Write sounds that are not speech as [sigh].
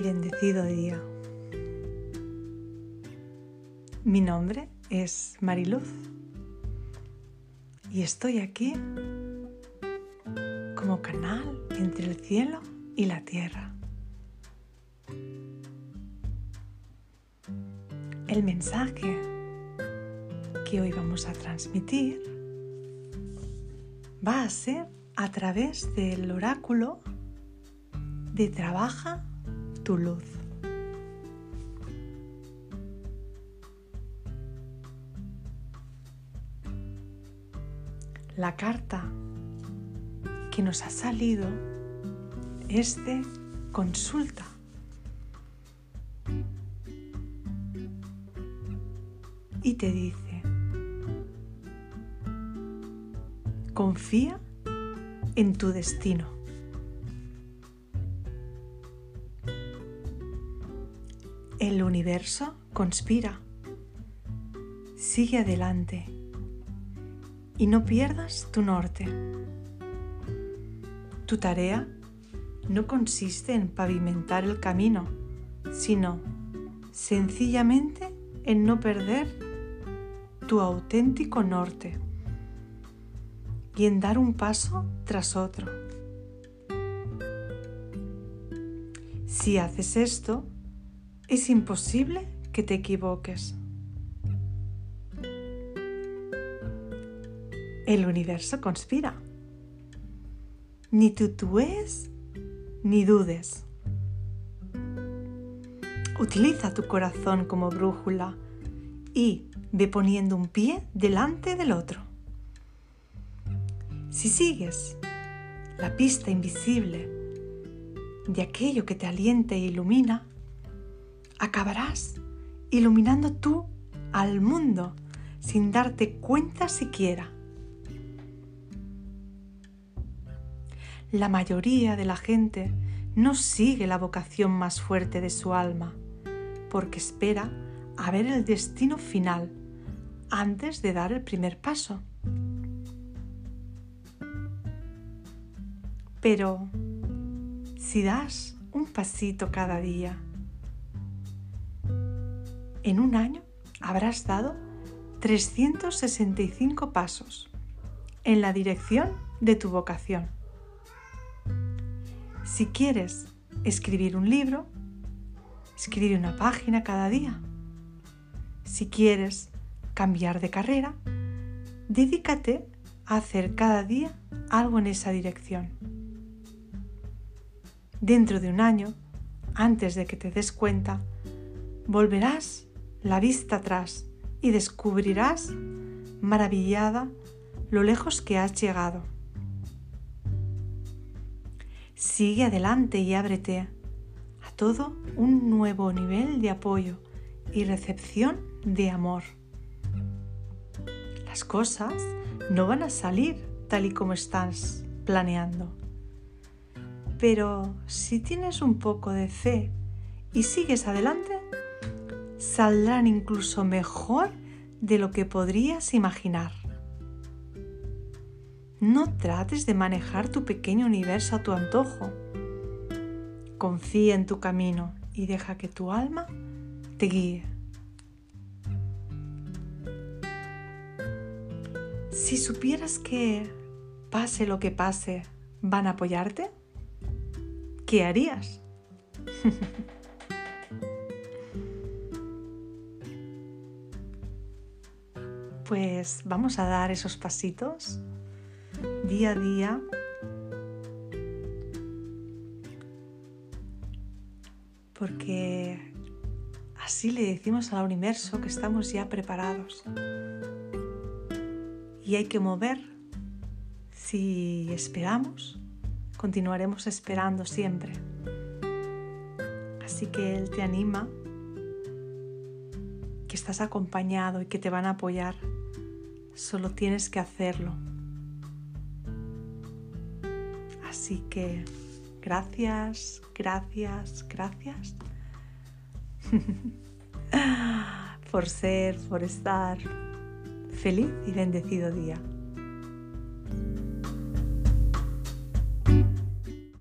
bendecido día. Mi nombre es Mariluz y estoy aquí como canal entre el cielo y la tierra. El mensaje que hoy vamos a transmitir va a ser a través del oráculo de Trabaja tu luz. La carta que nos ha salido es de consulta. Y te dice, confía en tu destino. El universo conspira. Sigue adelante y no pierdas tu norte. Tu tarea no consiste en pavimentar el camino, sino sencillamente en no perder tu auténtico norte y en dar un paso tras otro. Si haces esto, es imposible que te equivoques. El universo conspira. Ni tutúes ni dudes. Utiliza tu corazón como brújula y ve poniendo un pie delante del otro. Si sigues la pista invisible de aquello que te alienta e ilumina, acabarás iluminando tú al mundo sin darte cuenta siquiera. La mayoría de la gente no sigue la vocación más fuerte de su alma porque espera a ver el destino final antes de dar el primer paso. Pero si das un pasito cada día, en un año habrás dado 365 pasos en la dirección de tu vocación. Si quieres escribir un libro, escribe una página cada día. Si quieres cambiar de carrera, dedícate a hacer cada día algo en esa dirección. Dentro de un año, antes de que te des cuenta, volverás la vista atrás y descubrirás, maravillada, lo lejos que has llegado. Sigue adelante y ábrete a todo un nuevo nivel de apoyo y recepción de amor. Las cosas no van a salir tal y como estás planeando. Pero si tienes un poco de fe y sigues adelante, saldrán incluso mejor de lo que podrías imaginar. No trates de manejar tu pequeño universo a tu antojo. Confía en tu camino y deja que tu alma te guíe. Si supieras que, pase lo que pase, van a apoyarte, ¿qué harías? [laughs] pues vamos a dar esos pasitos día a día. Porque así le decimos al universo que estamos ya preparados. Y hay que mover. Si esperamos, continuaremos esperando siempre. Así que Él te anima, que estás acompañado y que te van a apoyar Solo tienes que hacerlo. Así que gracias, gracias, gracias [laughs] por ser, por estar. Feliz y bendecido día.